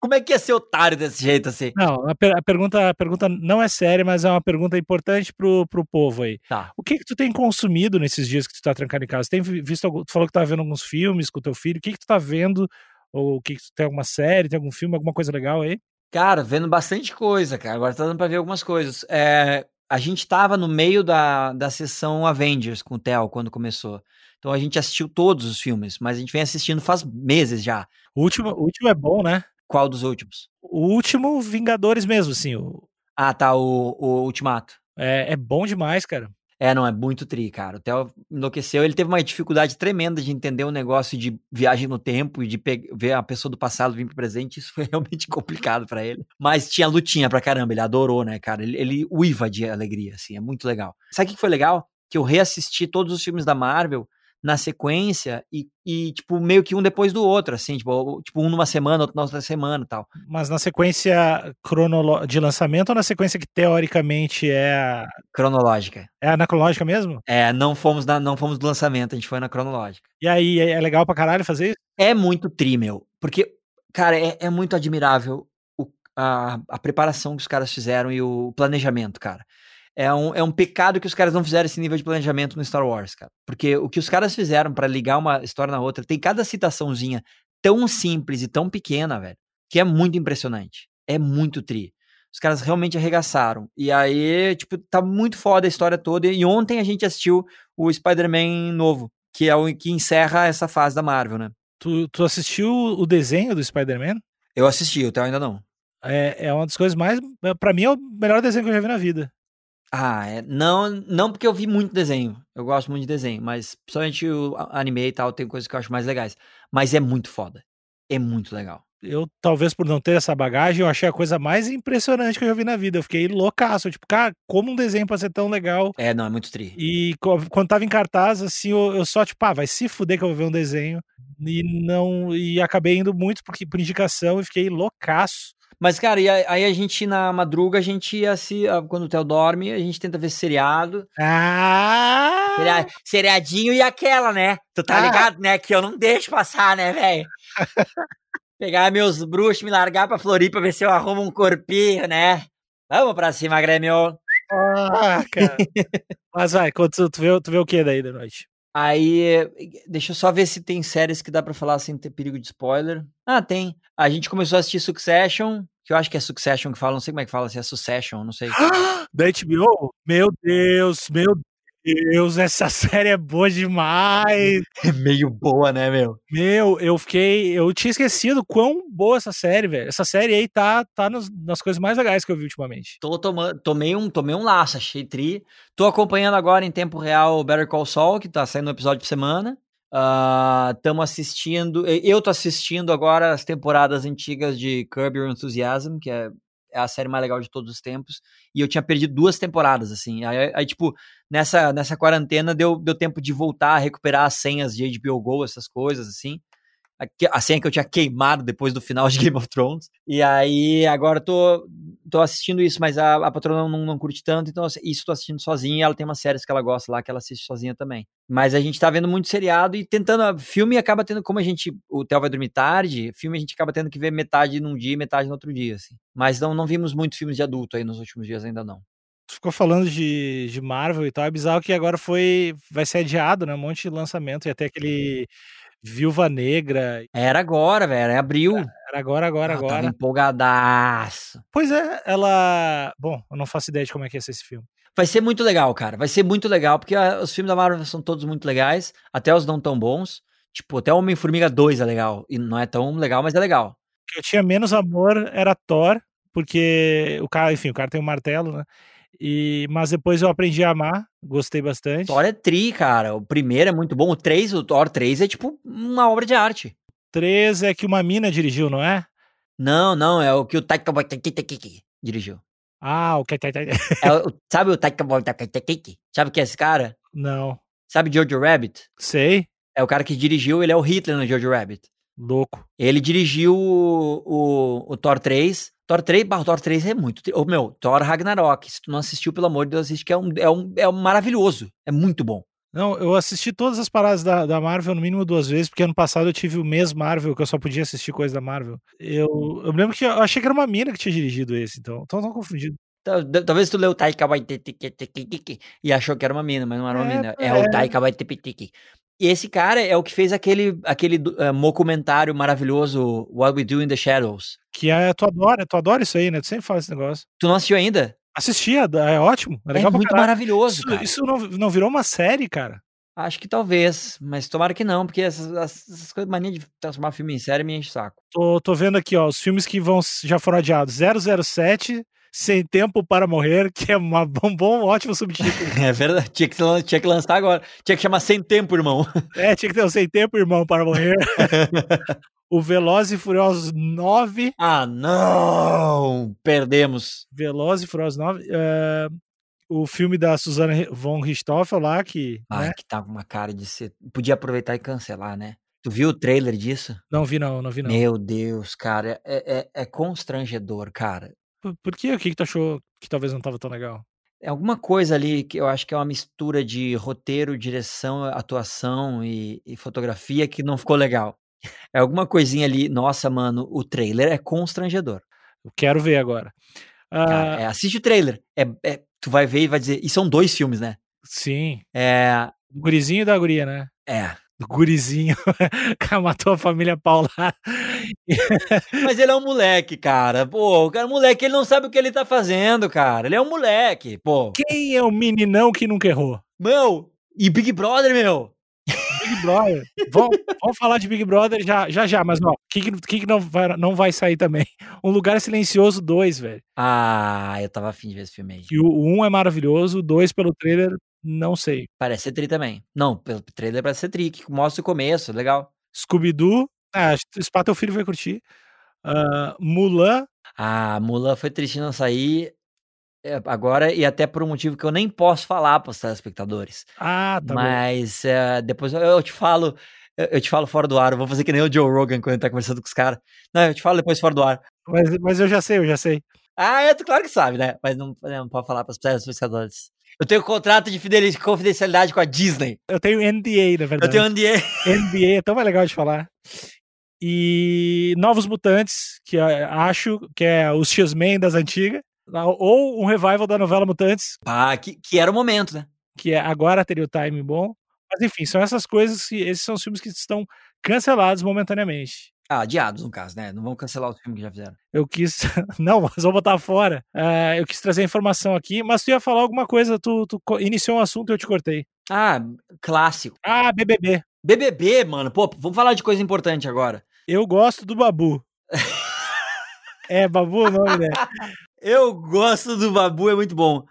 S2: Como é que é ser otário desse jeito assim?
S1: Não, a, per a, pergunta, a pergunta não é séria, mas é uma pergunta importante pro, pro povo aí.
S2: Tá.
S1: O que que tu tem consumido nesses dias que tu tá trancado em casa? Tem visto, tu falou que tá vendo alguns filmes com o teu filho, o que que tu tá vendo? Ou o que que tu tem alguma série, tem algum filme, alguma coisa legal aí?
S2: Cara, vendo bastante coisa, cara. Agora tá dando pra ver algumas coisas. É, a gente tava no meio da, da sessão Avengers com o Theo quando começou. Então a gente assistiu todos os filmes, mas a gente vem assistindo faz meses já.
S1: O último, o último é bom, né?
S2: Qual dos últimos?
S1: O último, Vingadores mesmo, assim. O...
S2: Ah, tá, o, o Ultimato.
S1: É, é bom demais, cara.
S2: É, não, é muito tri, cara. O Theo enlouqueceu. Ele teve uma dificuldade tremenda de entender o negócio de viagem no tempo e de ver a pessoa do passado vir pro presente. Isso foi realmente complicado para ele. Mas tinha lutinha pra caramba. Ele adorou, né, cara? Ele, ele uiva de alegria, assim. É muito legal. Sabe o que foi legal? Que eu reassisti todos os filmes da Marvel na sequência e, e, tipo, meio que um depois do outro, assim, tipo, tipo um numa semana, outro na outra semana e tal.
S1: Mas na sequência cronolo de lançamento ou na sequência que teoricamente é a...
S2: Cronológica.
S1: É anacronológica mesmo?
S2: É, não fomos, na, não fomos do lançamento, a gente foi na cronológica.
S1: E aí, é legal pra caralho fazer isso?
S2: É muito tri, meu. Porque, cara, é, é muito admirável o, a, a preparação que os caras fizeram e o planejamento, cara é um, é um pecado que os caras não fizeram esse nível de planejamento no Star Wars, cara. Porque o que os caras fizeram para ligar uma história na outra, tem cada citaçãozinha tão simples e tão pequena, velho, que é muito impressionante. É muito tri. Os caras realmente arregaçaram. E aí, tipo, tá muito foda a história toda. E ontem a gente assistiu o Spider-Man novo, que é o que encerra essa fase da Marvel, né?
S1: Tu, tu assistiu o desenho do Spider-Man?
S2: Eu assisti, até ainda não.
S1: É, é uma das coisas mais. para mim é o melhor desenho que eu já vi na vida.
S2: Ah, é, não, não porque eu vi muito desenho. Eu gosto muito de desenho, mas principalmente o anime e tal, tem coisas que eu acho mais legais. Mas é muito foda. É muito legal.
S1: Eu, talvez por não ter essa bagagem, eu achei a coisa mais impressionante que eu já vi na vida. Eu fiquei loucaço. Tipo, cara, como um desenho pode ser tão legal?
S2: É, não, é muito tri.
S1: E quando tava em cartaz, assim, eu, eu só, tipo, ah, vai se fuder que eu vou ver um desenho. E não. E acabei indo muito porque, por indicação e fiquei loucaço.
S2: Mas, cara, e aí a gente na madruga, a gente ia se. Quando o Theo dorme, a gente tenta ver seriado.
S1: Ah!
S2: seriadinho e aquela, né? Tu tá ah. ligado, né? Que eu não deixo passar, né, velho? Pegar meus bruxos, me largar pra Floripa, ver se eu arrumo um corpinho, né? Vamos pra cima, Grêmio!
S1: Ah, cara. Mas vai, tu, tu, vê, tu vê o que daí da noite?
S2: Aí, deixa eu só ver se tem séries que dá para falar sem ter perigo de spoiler. Ah, tem. A gente começou a assistir Succession, que eu acho que é Succession que fala, não sei como é que fala, se é Succession, não sei.
S1: da HBO? Meu Deus, meu Deus, essa série é boa demais.
S2: É meio boa, né, meu?
S1: Meu, eu fiquei. Eu tinha esquecido quão boa essa série, velho. Essa série aí tá, tá nos, nas coisas mais legais que eu vi ultimamente.
S2: Tô tomando, tomei um, tomei um laço, achei tri. Tô acompanhando agora em tempo real o Better Call Saul, que tá saindo um episódio por semana. Estamos uh, assistindo. Eu tô assistindo agora as temporadas antigas de Curb Your Enthusiasm, que é, é a série mais legal de todos os tempos. E eu tinha perdido duas temporadas, assim. Aí, aí tipo, nessa, nessa quarentena deu, deu tempo de voltar a recuperar as senhas de HBO Go, essas coisas, assim a senha que eu tinha queimado depois do final de Game of Thrones. E aí, agora tô, tô assistindo isso, mas a, a patrona não, não curte tanto, então isso tô assistindo sozinha. Ela tem umas séries que ela gosta lá, que ela assiste sozinha também. Mas a gente tá vendo muito seriado e tentando. Filme acaba tendo, como a gente. O Theo vai dormir tarde, filme a gente acaba tendo que ver metade num dia e metade no outro dia, assim. Mas não, não vimos muitos filmes de adulto aí nos últimos dias, ainda não
S1: ficou falando de, de Marvel e tal. É bizarro que agora foi. Vai ser adiado, né? Um monte de lançamento. E até aquele Viúva Negra.
S2: Era agora, velho, era abril.
S1: Era agora, agora, agora. Tava
S2: empolgadaço.
S1: Pois é, ela. Bom, eu não faço ideia de como é que ia ser esse filme.
S2: Vai ser muito legal, cara. Vai ser muito legal, porque a, os filmes da Marvel são todos muito legais, até os não tão bons. Tipo, até Homem-Formiga 2 é legal. E não é tão legal, mas é legal.
S1: Eu tinha menos amor era Thor, porque o cara, enfim, o cara tem um martelo, né? E, mas depois eu aprendi a amar, gostei bastante.
S2: Thor é tri, cara. O primeiro é muito bom. O 3, o Thor 3 é tipo uma obra de arte.
S1: 3 é que uma mina dirigiu, não é?
S2: Não, não, é o que o Taika Waititi dirigiu.
S1: Ah, o que
S2: é o, Sabe o Taika Waititi? Sabe que é esse cara?
S1: Não.
S2: Sabe George Rabbit?
S1: Sei.
S2: É o cara que dirigiu, ele é o Hitler no George Rabbit.
S1: Louco.
S2: Ele dirigiu o, o, o Thor 3, Thor 3, bah, Thor 3 é muito. Oh, meu, Thor Ragnarok. Se tu não assistiu, pelo amor de Deus, assiste, que é um, é um, é um maravilhoso. É muito bom.
S1: Não, eu assisti todas as paradas da, da Marvel no mínimo duas vezes, porque ano passado eu tive o mês Marvel, que eu só podia assistir coisa da Marvel. Eu, eu lembro que eu achei que era uma mina que tinha dirigido esse, então. Então não confundido.
S2: Talvez tu leu Taika Waititi e achou que era uma mina, mas não era uma é, mina. É, é o Taika Waititi. E esse cara é o que fez aquele, aquele uh, documentário maravilhoso What We Do in the Shadows.
S1: Que é, tu adora, tu adora isso aí, né? Tu sempre fala esse negócio.
S2: Tu não assistiu ainda?
S1: Assisti, é, é ótimo. É, é
S2: muito maravilhoso,
S1: isso,
S2: cara.
S1: Isso não, não virou uma série, cara?
S2: Acho que talvez, mas tomara que não, porque essas, essas coisas, mania de transformar filme em série me enche o saco.
S1: Tô, tô vendo aqui, ó, os filmes que vão, já foram adiados. 007, sem Tempo para Morrer, que é uma, um bom, ótimo subtítulo.
S2: É verdade, tinha que, tinha que lançar agora. Tinha que chamar Sem Tempo, irmão.
S1: É, tinha que ter um Sem Tempo, irmão, para morrer. o Velozes e Furiosos 9.
S2: Ah, não! Perdemos.
S1: Velozes e Furiosos 9. Uh, o filme da Susana von Richthofen lá, que.
S2: Ah,
S1: né?
S2: que com uma cara de ser. Podia aproveitar e cancelar, né? Tu viu o trailer disso?
S1: Não vi, não, não vi, não.
S2: Meu Deus, cara, é, é, é constrangedor, cara.
S1: Por, por quê? O que, que tu achou que talvez não tava tão legal?
S2: É alguma coisa ali que eu acho que é uma mistura de roteiro, direção, atuação e, e fotografia que não ficou legal. É alguma coisinha ali. Nossa, mano, o trailer é constrangedor.
S1: Eu quero ver agora.
S2: Cara,
S1: Ah,
S2: é, assiste o trailer. É, é- tu vai ver e vai dizer. E são dois filmes, né?
S1: Sim.
S2: É.
S1: Do gurizinho e da guria, né?
S2: É.
S1: Do gurizinho. Matou a família Paula.
S2: Mas ele é um moleque, cara. Pô, o cara, moleque, ele não sabe o que ele tá fazendo, cara. Ele é um moleque, pô.
S1: Quem é o meninão que nunca errou?
S2: Meu, e Big Brother, meu.
S1: Big Brother. vamos, vamos falar de Big Brother já já, já mas ó, o que, que, que que não, vai, não vai sair também? Um Lugar Silencioso 2, velho.
S2: Ah, eu tava afim de ver esse filme aí.
S1: Que o 1 um é maravilhoso, o 2 pelo trailer, não sei.
S2: Parece ser tri também. Não, pelo trailer parece ser tri, que mostra o começo, legal.
S1: Scooby-Doo, ah, Spa teu filho vai curtir. Ah, Mulan,
S2: Ah, Mulan foi triste não sair é, agora e até por um motivo que eu nem posso falar para os telespectadores.
S1: ah, tá.
S2: Mas é, depois eu, eu te falo, eu, eu te falo fora do ar. Eu vou fazer que nem o Joe Rogan quando ele tá conversando com os caras. Não, eu te falo depois fora do ar.
S1: Mas, mas eu já sei, eu já sei.
S2: Ah, é, tu claro que sabe, né? Mas não, não pode falar para os telespectadores. Eu tenho contrato de confidencialidade com a Disney.
S1: Eu tenho NDA, na
S2: Eu
S1: verdade.
S2: tenho NDA.
S1: NBA é tão mais legal de falar. E Novos Mutantes, que eu acho que é os X-Men das antigas, ou um revival da novela Mutantes,
S2: Ah, que, que era o momento, né?
S1: que é, agora teria o time bom. Mas enfim, são essas coisas que esses são os filmes que estão cancelados momentaneamente.
S2: Ah, adiados, no caso, né? Não vamos cancelar os filmes que já fizeram.
S1: Eu quis. Não, mas vou botar fora. Ah, eu quis trazer a informação aqui, mas tu ia falar alguma coisa, tu, tu iniciou um assunto e eu te cortei.
S2: Ah, clássico.
S1: Ah, BBB.
S2: BBB, mano. Pô, vamos falar de coisa importante agora.
S1: Eu gosto do Babu. é, Babu o nome, né?
S2: Eu gosto do Babu, é muito bom.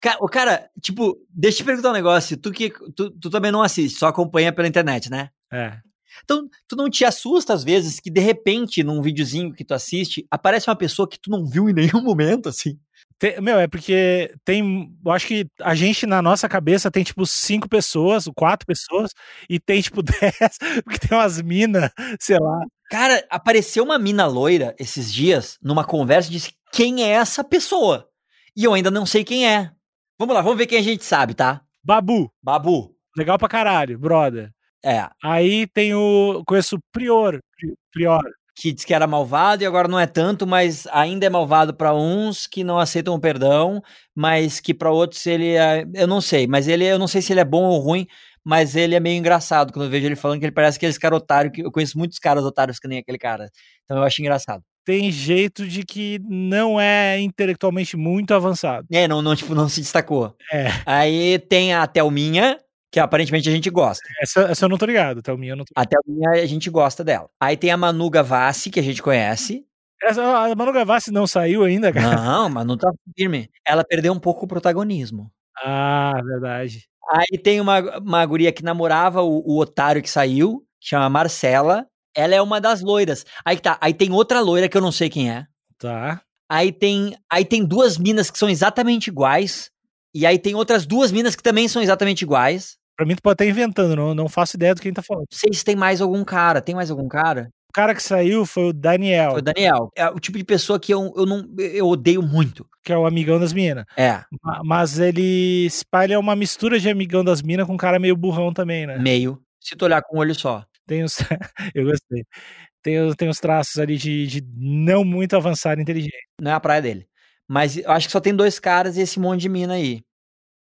S2: Ca- O cara, tipo, deixa eu te perguntar um negócio. Tu que tu, tu também não assiste, só acompanha pela internet, né?
S1: É.
S2: Então, tu não te assusta às vezes que de repente, num videozinho que tu assiste, aparece uma pessoa que tu não viu em nenhum momento, assim.
S1: Tem- meu, é porque tem. Eu acho que a gente na nossa cabeça tem tipo cinco pessoas, quatro pessoas, e tem tipo dez, porque tem umas minas, sei lá.
S2: Cara, apareceu uma mina loira esses dias numa conversa e disse: Quem é essa pessoa? E eu ainda não sei quem é. Vamos lá, vamos ver quem a gente sabe, tá?
S1: Babu,
S2: Babu.
S1: legal pra caralho, brother.
S2: É,
S1: Aí tem o. Conheço o Prior. Pri- Prior.
S2: Que diz que era malvado e agora não é tanto, mas ainda é malvado pra uns que não aceitam o perdão, mas que pra outros ele é, eu não sei, mas ele eu não sei se ele é bom ou ruim, mas ele é meio engraçado quando eu vejo ele falando que ele parece aqueles caras otários que eu conheço muitos caras otários que nem aquele cara. Então eu acho engraçado.
S1: Tem jeito de que não é intelectualmente muito avançado.
S2: É, não, não tipo não se destacou.
S1: É.
S2: Aí tem a Thelminha, que aparentemente a gente gosta.
S1: Essa, essa eu não tô ligado, tá? O minha eu não tô.
S2: A Thelminha a gente gosta dela. Aí tem a Manu Gavassi, que a gente conhece.
S1: Essa, a Manu Gavassi não saiu ainda, cara.
S2: Não, Manu tá firme. Ela perdeu um pouco o protagonismo.
S1: Ah, verdade.
S2: Aí tem uma, uma guria que namorava o, o otário que saiu, que chama Marcela. Ela é uma das loiras. Aí que tá. Aí tem outra loira que eu não sei quem é.
S1: Tá.
S2: Aí tem, aí tem duas minas que são exatamente iguais. E aí tem outras duas minas que também são exatamente iguais.
S1: Pra mim, tu pode estar inventando, não, não faço ideia do que a gente tá falando.
S2: Não sei se tem mais algum cara. Tem mais algum cara?
S1: O cara que saiu foi o Daniel,
S2: Foi o Daniel. É o tipo de pessoa que eu, eu não eu odeio muito.
S1: que é o amigão das minas.
S2: É,
S1: Ma- Mas ele espalha uma mistura de amigão das minas com um cara meio burrão também, né?
S2: meio. Se tu olhar com um olho só.
S1: Tem os. eu gostei. Tem, os- tem os traços ali de, de não muito avançado inteligente.
S2: Não é a praia dele. Mas eu acho que só tem dois caras e esse monte de mina aí.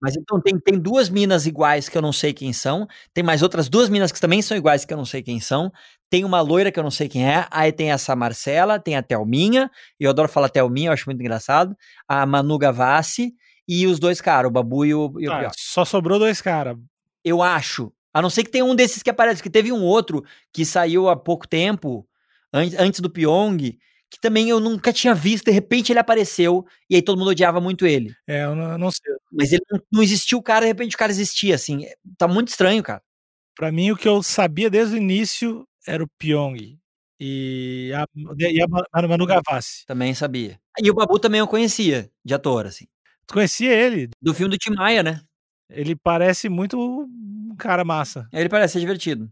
S2: Mas então tem, tem duas minas iguais que eu não sei quem são. Tem mais outras duas minas que também são iguais que eu não sei quem são. Tem uma loira que eu não sei quem é. Aí tem essa Marcela, tem a Thelminha. E eu adoro falar Thelminha, eu acho muito engraçado. A Manu Gavassi e os dois caras, o Babu e o, e o
S1: Ah, só sobrou dois caras.
S2: Eu acho. A não ser que tenha um desses que aparece, que teve um outro que saiu há pouco tempo, an- antes do Pyong, que também eu nunca tinha visto, de repente ele apareceu, e aí todo mundo odiava muito ele.
S1: É, eu não, eu não sei.
S2: Mas ele não, existiu o cara, de repente o cara existia, assim. É- Tá muito estranho, cara.
S1: Pra mim, o que eu sabia desde o início era o Pyong. E a, e a Ma- a Manu Gavassi.
S2: Também sabia. E o Babu também eu conhecia, de ator, assim.
S1: Tu conhecia ele?
S2: Do filme do Tim Maia, né?
S1: Ele parece muito um cara massa.
S2: Ele parece ser divertido.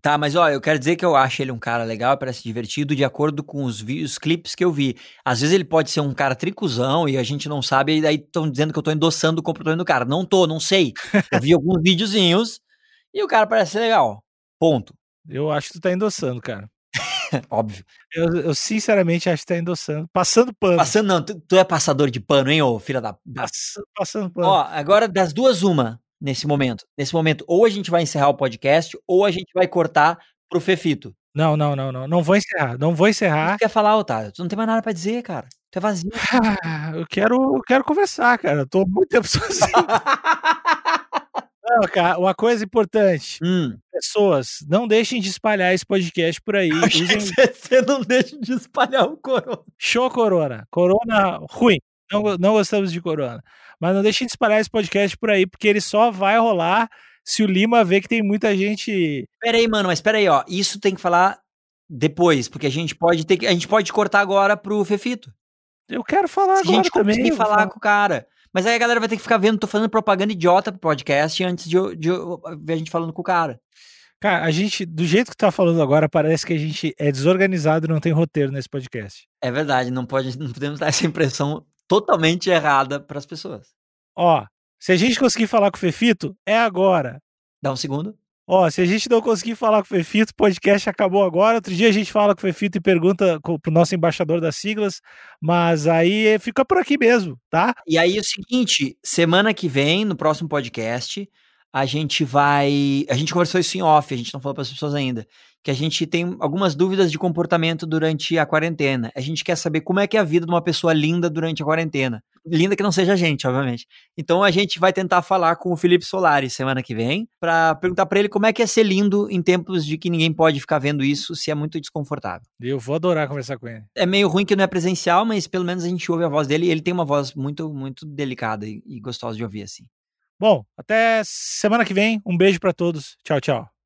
S2: Tá, mas ó, eu quero dizer que eu acho ele um cara legal, parece divertido, de acordo com os, os clipes que eu vi. Às vezes ele pode ser um cara tricuzão e a gente não sabe, e daí estão dizendo que eu tô endossando o comportamento do cara. Não tô, não sei. Eu vi alguns videozinhos e o cara parece ser legal. Ponto.
S1: Eu acho que tu tá endossando, cara.
S2: Óbvio.
S1: Eu, eu, sinceramente acho que tá endossando. Passando pano.
S2: Passando, não, tu, tu é passador de pano, hein, ô filha da.
S1: Pass, passando pano.
S2: Ó, agora das duas, uma nesse momento. Nesse momento, ou a gente vai encerrar o podcast, ou a gente vai cortar pro Fefito.
S1: Não, não, não, não. Não vou encerrar. Não vou encerrar.
S2: Tu quer falar, Otávio? Tu não tem mais nada pra dizer, cara. Tu é vazio.
S1: Ah, eu quero, eu quero conversar, cara. Eu tô muito tempo sozinho. Não, cara, uma coisa importante.
S2: Hum.
S1: Pessoas, não deixem de espalhar esse podcast por aí.
S2: Usem... Você não deixa de espalhar o corona.
S1: Show corona. Corona ruim. Não, não gostamos de corona. Mas não deixem de espalhar esse podcast por aí, porque ele só vai rolar se o Lima ver que tem muita gente.
S2: Pera aí, mano, mas pera aí, ó. Isso tem que falar depois, porque a gente pode ter que. A gente pode cortar agora pro Fefito.
S1: Eu quero falar
S2: se
S1: agora.
S2: a gente
S1: também,
S2: conseguir falar falo. com o cara. Mas aí a galera vai ter que ficar vendo, tô fazendo propaganda idiota pro podcast antes de, de, de ver a gente falando com o cara.
S1: Cara, a gente, do jeito que tá falando agora, parece que a gente é desorganizado e não tem roteiro nesse podcast.
S2: É verdade, não, pode, não podemos dar essa impressão totalmente errada para as pessoas.
S1: Ó, se a gente conseguir falar com o Fefito, é agora.
S2: Dá um segundo.
S1: Ó, se a gente não conseguir falar com o Fefito, o podcast acabou agora. Outro dia a gente fala com o Fefito e pergunta pro nosso embaixador das siglas, mas aí fica por aqui mesmo, tá?
S2: E aí é o seguinte, semana que vem, no próximo podcast, a gente vai. A gente conversou isso em off, a gente não falou para as pessoas ainda. Que a gente tem algumas dúvidas de comportamento durante a quarentena. A gente quer saber como é que é a vida de uma pessoa linda durante a quarentena. Linda que não seja a gente, obviamente. Então a gente vai tentar falar com o Felipe Solari semana que vem para perguntar para ele como é que é ser lindo em tempos de que ninguém pode ficar vendo isso, se é muito desconfortável.
S1: Eu vou adorar conversar com ele.
S2: É meio ruim que não é presencial, mas pelo menos a gente ouve a voz dele e ele tem uma voz muito, muito delicada e, e gostosa de ouvir assim.
S1: Bom, até semana que vem. Um beijo para todos. Tchau, tchau.